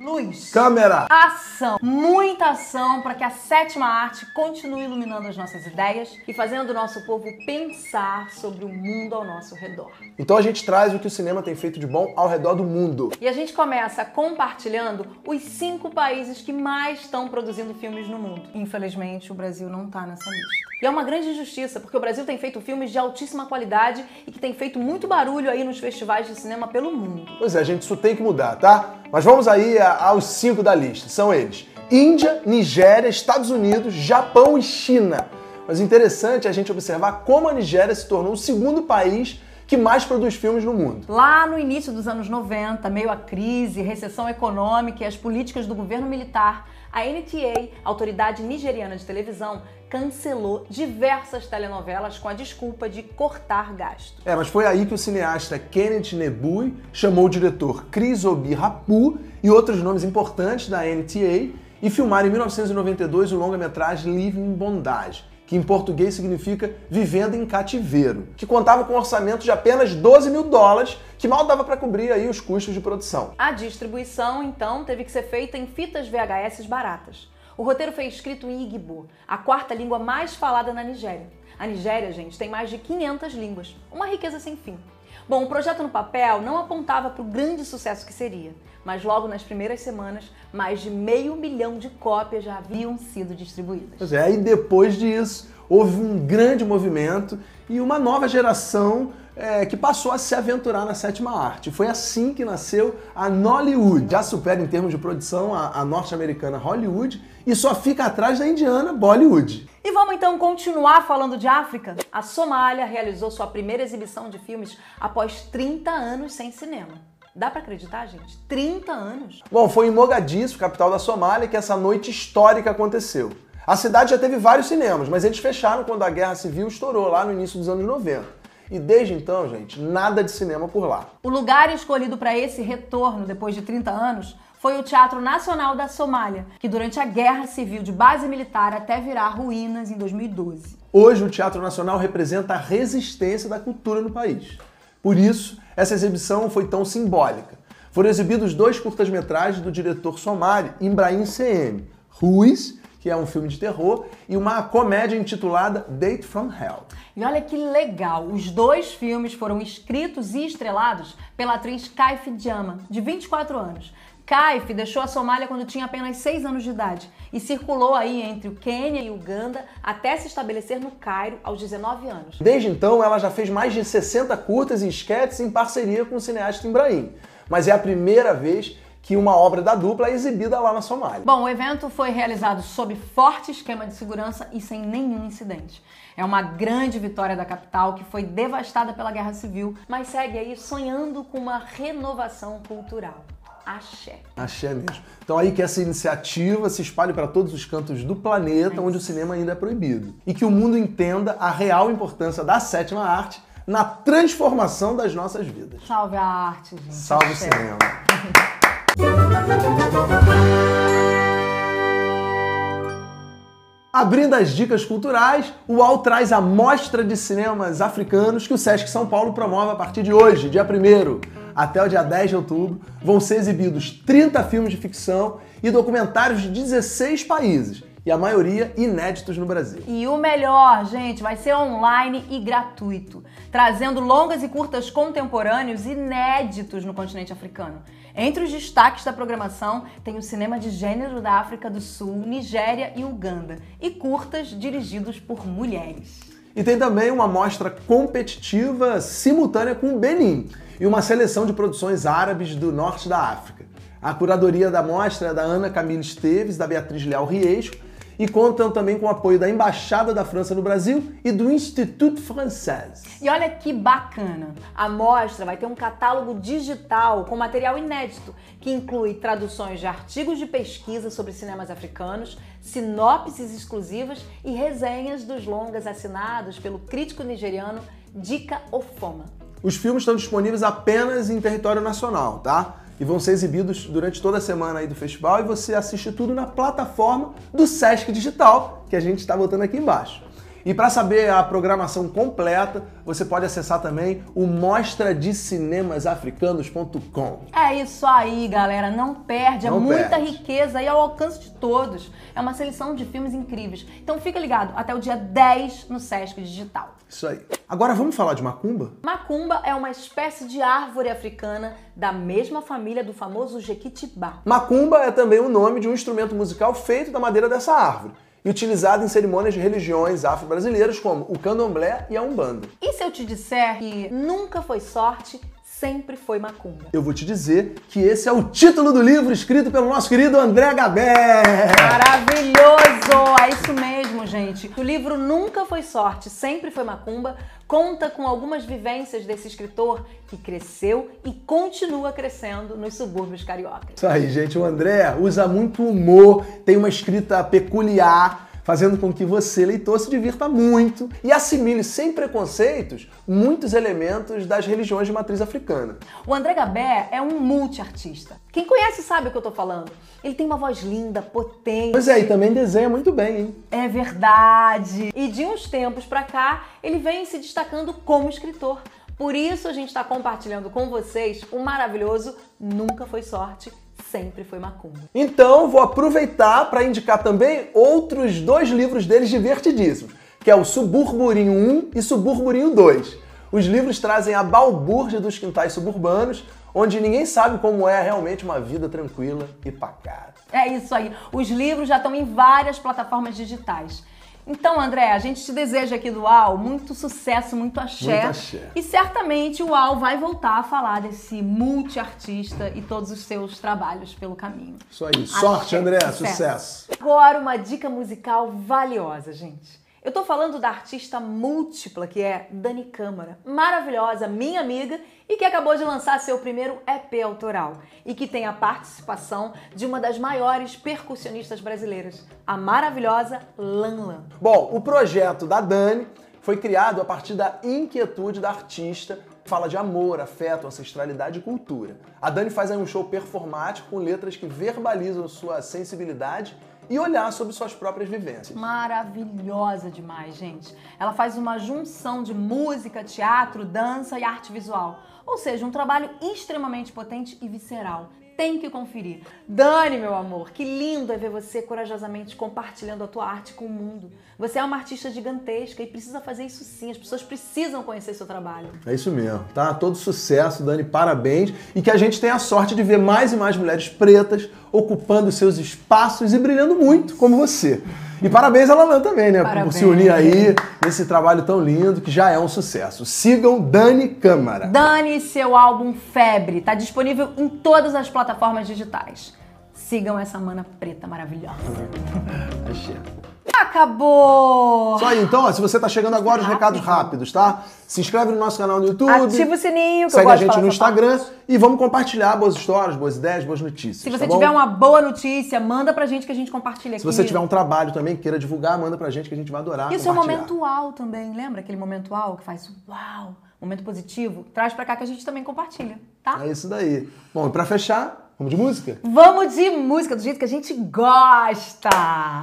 Luz. Câmera. Ação. Muita ação para que a sétima arte continue iluminando as nossas ideias e fazendo o nosso povo pensar sobre o mundo ao nosso redor. Então a gente traz o que o cinema tem feito de bom ao redor do mundo. E a gente começa compartilhando os cinco países que mais estão produzindo filmes no mundo. Infelizmente, o Brasil não tá nessa lista. E é uma grande injustiça, porque o Brasil tem feito filmes de altíssima qualidade e que tem feito muito barulho aí nos festivais de cinema pelo mundo. Pois é, gente, isso tem que mudar, tá? Mas vamos aí aos cinco da lista. São eles: Índia, Nigéria, Estados Unidos, Japão e China. Mas interessante é a gente observar como a Nigéria se tornou o segundo país que mais produz filmes no mundo. Lá no início dos anos 90, meio a crise, recessão econômica e as políticas do governo militar, a NTA, Autoridade Nigeriana de Televisão, cancelou diversas telenovelas com a desculpa de cortar gasto. É, mas foi aí que o cineasta Kenneth Nebui chamou o diretor Chris Obi Rapu e outros nomes importantes da NTA e filmaram em 1992 o longa-metragem Living Bondage, que em português significa Vivendo em Cativeiro, que contava com um orçamento de apenas 12 mil dólares, que mal dava para cobrir aí os custos de produção. A distribuição, então, teve que ser feita em fitas VHS baratas. O roteiro foi escrito em Igbo, a quarta língua mais falada na Nigéria. A Nigéria, gente, tem mais de 500 línguas, uma riqueza sem fim. Bom, o projeto no papel não apontava para o grande sucesso que seria, mas logo nas primeiras semanas, mais de meio milhão de cópias já haviam sido distribuídas. Pois é, e depois disso, houve um grande movimento e uma nova geração é, que passou a se aventurar na sétima arte. Foi assim que nasceu a Nollywood. Já supera em termos de produção a, a norte-americana Hollywood e só fica atrás da indiana Bollywood. E vamos então continuar falando de África? A Somália realizou sua primeira exibição de filmes após 30 anos sem cinema. Dá para acreditar, gente? 30 anos? Bom, foi em Mogadiscio, capital da Somália, que essa noite histórica aconteceu. A cidade já teve vários cinemas, mas eles fecharam quando a guerra civil estourou lá no início dos anos 90. E desde então, gente, nada de cinema por lá. O lugar escolhido para esse retorno depois de 30 anos foi o Teatro Nacional da Somália, que durante a Guerra Civil de base militar até virar ruínas em 2012. Hoje, o Teatro Nacional representa a resistência da cultura no país. Por isso, essa exibição foi tão simbólica. Foram exibidos dois curtas-metragens do diretor somali Ibrahim CM, Ruiz que é um filme de terror, e uma comédia intitulada Date from Hell. E olha que legal, os dois filmes foram escritos e estrelados pela atriz Kaif Jama, de 24 anos. Kaif deixou a Somália quando tinha apenas 6 anos de idade e circulou aí entre o Quênia e Uganda até se estabelecer no Cairo aos 19 anos. Desde então, ela já fez mais de 60 curtas e esquetes em parceria com o cineasta Ibrahim. Mas é a primeira vez que uma obra da dupla é exibida lá na Somália. Bom, o evento foi realizado sob forte esquema de segurança e sem nenhum incidente. É uma grande vitória da capital que foi devastada pela guerra civil, mas segue aí sonhando com uma renovação cultural. Axé. Axé mesmo. Então aí que essa iniciativa se espalhe para todos os cantos do planeta onde o cinema ainda é proibido. E que o mundo entenda a real importância da sétima arte na transformação das nossas vidas. Salve a arte, gente. Salve Axé. o cinema. Abrindo as dicas culturais, o UAU traz a mostra de cinemas africanos que o Sesc São Paulo promove a partir de hoje, dia 1 até o dia 10 de outubro. Vão ser exibidos 30 filmes de ficção e documentários de 16 países, e a maioria inéditos no Brasil. E o melhor, gente, vai ser online e gratuito, trazendo longas e curtas contemporâneos inéditos no continente africano. Entre os destaques da programação tem o cinema de gênero da África do Sul, Nigéria e Uganda, e curtas dirigidos por mulheres. E tem também uma mostra competitiva simultânea com o Benin e uma seleção de produções árabes do norte da África. A curadoria da mostra é da Ana Camila Esteves, da Beatriz Leal Riesco e contam também com o apoio da Embaixada da França no Brasil e do Institut Français. E olha que bacana! A mostra vai ter um catálogo digital com material inédito, que inclui traduções de artigos de pesquisa sobre cinemas africanos, sinopses exclusivas e resenhas dos longas assinados pelo crítico nigeriano Dika Ofoma. Os filmes estão disponíveis apenas em território nacional, tá? E vão ser exibidos durante toda a semana aí do festival e você assiste tudo na plataforma do Sesc Digital, que a gente está botando aqui embaixo. E para saber a programação completa, você pode acessar também o mostradicinemasafricanos.com. É isso aí, galera. Não perde. É Não muita perde. riqueza e ao alcance de todos. É uma seleção de filmes incríveis. Então fica ligado até o dia 10 no Sesc Digital. Isso aí. Agora vamos falar de macumba? Macumba é uma espécie de árvore africana da mesma família do famoso Jequitibá. Macumba é também o nome de um instrumento musical feito da madeira dessa árvore e utilizado em cerimônias de religiões afro-brasileiras como o candomblé e a umbanda. E se eu te disser que nunca foi sorte, sempre foi macumba? Eu vou te dizer que esse é o título do livro escrito pelo nosso querido André Gabé. Maravilhoso! É isso mesmo, gente. O livro Nunca Foi Sorte, Sempre Foi Macumba conta com algumas vivências desse escritor que cresceu e continua crescendo nos subúrbios cariocas. Isso aí, gente. O André usa muito humor, tem uma escrita peculiar, fazendo com que você, leitor, se divirta muito e assimile sem preconceitos muitos elementos das religiões de matriz africana. O André Gabé é um multiartista. Quem conhece sabe o que eu tô falando. Ele tem uma voz linda, potente. Pois é, e também desenha muito bem, hein? É verdade. E de uns tempos pra cá, ele vem se destacando como escritor. Por isso a gente está compartilhando com vocês o maravilhoso Nunca Foi Sorte, Sempre Foi Macumba. Então, vou aproveitar para indicar também outros dois livros deles divertidíssimos, que é o Suburburinho 1 e Suburburinho 2. Os livros trazem a balbúrdia dos quintais suburbanos, onde ninguém sabe como é realmente uma vida tranquila e pacata. É isso aí. Os livros já estão em várias plataformas digitais. Então, André, a gente te deseja aqui do UAU muito sucesso, muito axé. Muito axé. E certamente o UAU vai voltar a falar desse multiartista e todos os seus trabalhos pelo caminho. Isso aí. Sorte, Axé, André. Sucesso. Agora, uma dica musical valiosa, gente. Eu tô falando da artista múltipla que é Dani Câmara, maravilhosa, minha amiga e que acabou de lançar seu primeiro EP autoral e que tem a participação de uma das maiores percussionistas brasileiras, a maravilhosa Lan Lan. Bom, o projeto da Dani foi criado a partir da inquietude da artista. Fala de amor, afeto, ancestralidade e cultura. A Dani faz aí um show performático com letras que verbalizam sua sensibilidade e olhar sobre suas próprias vivências. Maravilhosa demais, gente. Ela faz uma junção de música, teatro, dança e arte visual. Ou seja, um trabalho extremamente potente e visceral. Tem que conferir. Dani, meu amor, que lindo é ver você corajosamente compartilhando a tua arte com o mundo. Você é uma artista gigantesca e precisa fazer isso sim. As pessoas precisam conhecer seu trabalho. É isso mesmo, tá? Todo sucesso, Dani, parabéns. E que a gente tenha a sorte de ver mais e mais mulheres pretas ocupando seus espaços e brilhando muito, como você. E parabéns a Lalan também, né? Por Parabéns. se unir aí nesse trabalho tão lindo que já é um sucesso. Sigam Dani Câmara. Dani, seu álbum Febre está disponível em todas as plataformas digitais. Sigam essa mana preta maravilhosa. Achei. Acabou! Só aí, então, ó, se você tá chegando agora, os recados rápidos, tá? Se inscreve no nosso canal no YouTube. Ativa o sininho, que eu Segue gosto a de gente falar no essa Instagram parte. e vamos compartilhar boas histórias, boas ideias, boas notícias. Se tá você bom? tiver uma boa notícia, manda pra gente que a gente compartilha aqui. Se você tiver um trabalho também que queira divulgar, manda pra gente que a gente vai adorar E o seu compartilhar. momento uau também, lembra aquele momento uau que faz uau, momento positivo? Traz pra cá que a gente também compartilha, tá? É isso daí. Bom, e pra fechar, vamos de música? Vamos de música do jeito que a gente gosta!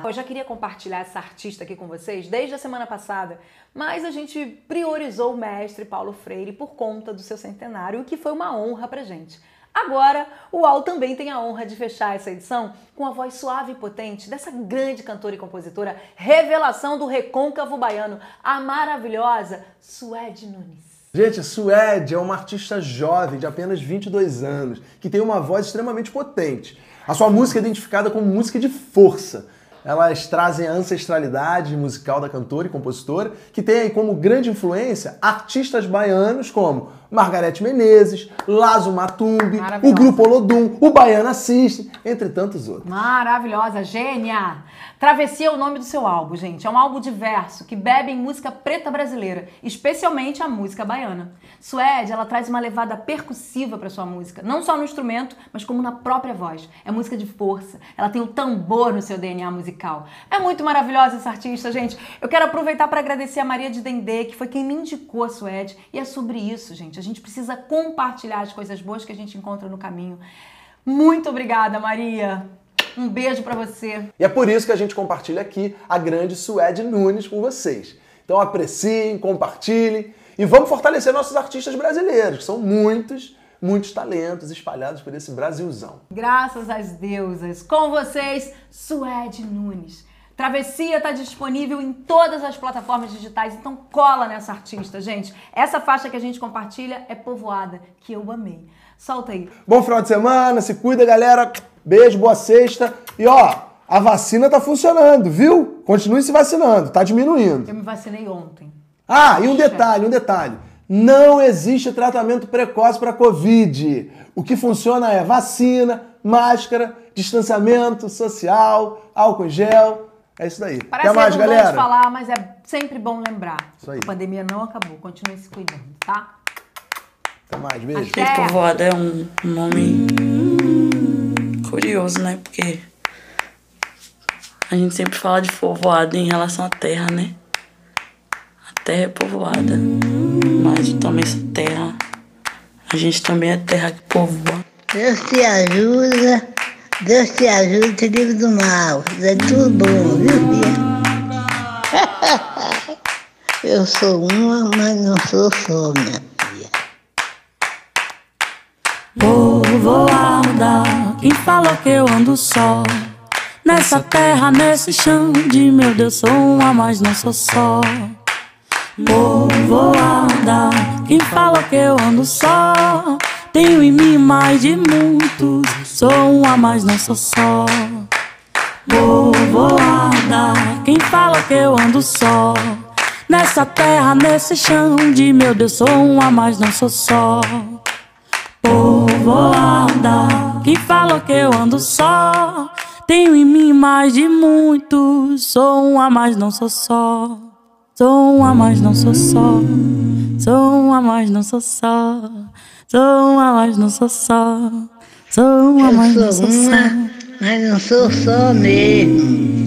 Eu já queria compartilhar essa artista aqui com vocês desde a semana passada, mas a gente priorizou o mestre Paulo Freire por conta do seu centenário, o que foi uma honra pra gente. Agora, o Al também tem a honra de fechar essa edição com a voz suave e potente dessa grande cantora e compositora, revelação do recôncavo baiano, a maravilhosa Suede Nunes. Gente, Suede é uma artista jovem de apenas 22 anos, que tem uma voz extremamente potente. A sua música é identificada como música de força. Elas trazem a ancestralidade musical da cantora e compositora, que tem como grande influência artistas baianos como Margarete Menezes, Lazo Matumbi, o. Grupo Olodum, o Baiano Assiste, entre tantos outros. Maravilhosa, gênia! Travessia é o nome do seu álbum, gente. É um álbum diverso que bebe em música preta brasileira, especialmente a música baiana. Suede, ela traz uma levada percussiva para sua música, não só no instrumento, mas como na própria voz. É música de força. Ela tem o tambor no seu DNA musical. É muito maravilhosa essa artista, gente. Eu quero aproveitar para agradecer a Maria de Dendê, que foi quem me indicou a Suede, e é sobre isso, gente. A gente precisa compartilhar as coisas boas que a gente encontra no caminho. Muito obrigada, Maria. Um beijo pra você. E é por isso que a gente compartilha aqui a grande Suede Nunes com vocês. Então apreciem, compartilhem e vamos fortalecer nossos artistas brasileiros, que são muitos, muitos talentos espalhados por esse Brasilzão. Graças às deusas. Com vocês, Suede Nunes. Travessia está disponível em todas as plataformas digitais, então cola nessa artista, gente. Essa faixa que a gente compartilha é Povoada, que eu amei. Solta aí. Bom final de semana, se cuida, galera. Beijo, boa sexta. E ó, a vacina tá funcionando, viu? Continue se vacinando, tá diminuindo. Eu me vacinei ontem. Ah, e um detalhe, um detalhe. Não existe tratamento precoce para Covid. O que funciona é vacina, máscara, distanciamento social, álcool em gel. É isso daí. Parece Até mais, galera. falar, mas é sempre bom lembrar. Isso aí. A pandemia não acabou. Continue se cuidando, tá? Até mais, beijo. Até. Povoada é um nome curioso, né? Porque a gente sempre fala de povoada em relação à terra, né? A terra é povoada, mas também essa terra, a gente também é terra que povoa. Deus te ajuda, Deus te ajuda, te livre do mal. É tudo bom, viu, filha? Eu sou uma, mas não sou só, minha filha. Povoada, quem falou que eu ando só? Nessa terra, nesse chão de meu Deus, sou uma, mas não sou só. Povoada, quem falou que eu ando só? Tenho em mim mais de muitos, sou uma, mas não sou só. Povoada, quem fala que eu ando só? Nessa terra, nesse chão de meu Deus, sou uma, mas não sou só. Povoada, quem fala que eu ando só? Tenho em mim mais de muitos, sou uma, mas não sou só. Sou uma, mas não sou só. Sou uma, mas não sou só. Sou uma, mas não sou só. Sou uma, mas não sou só. mas não sou só mesmo.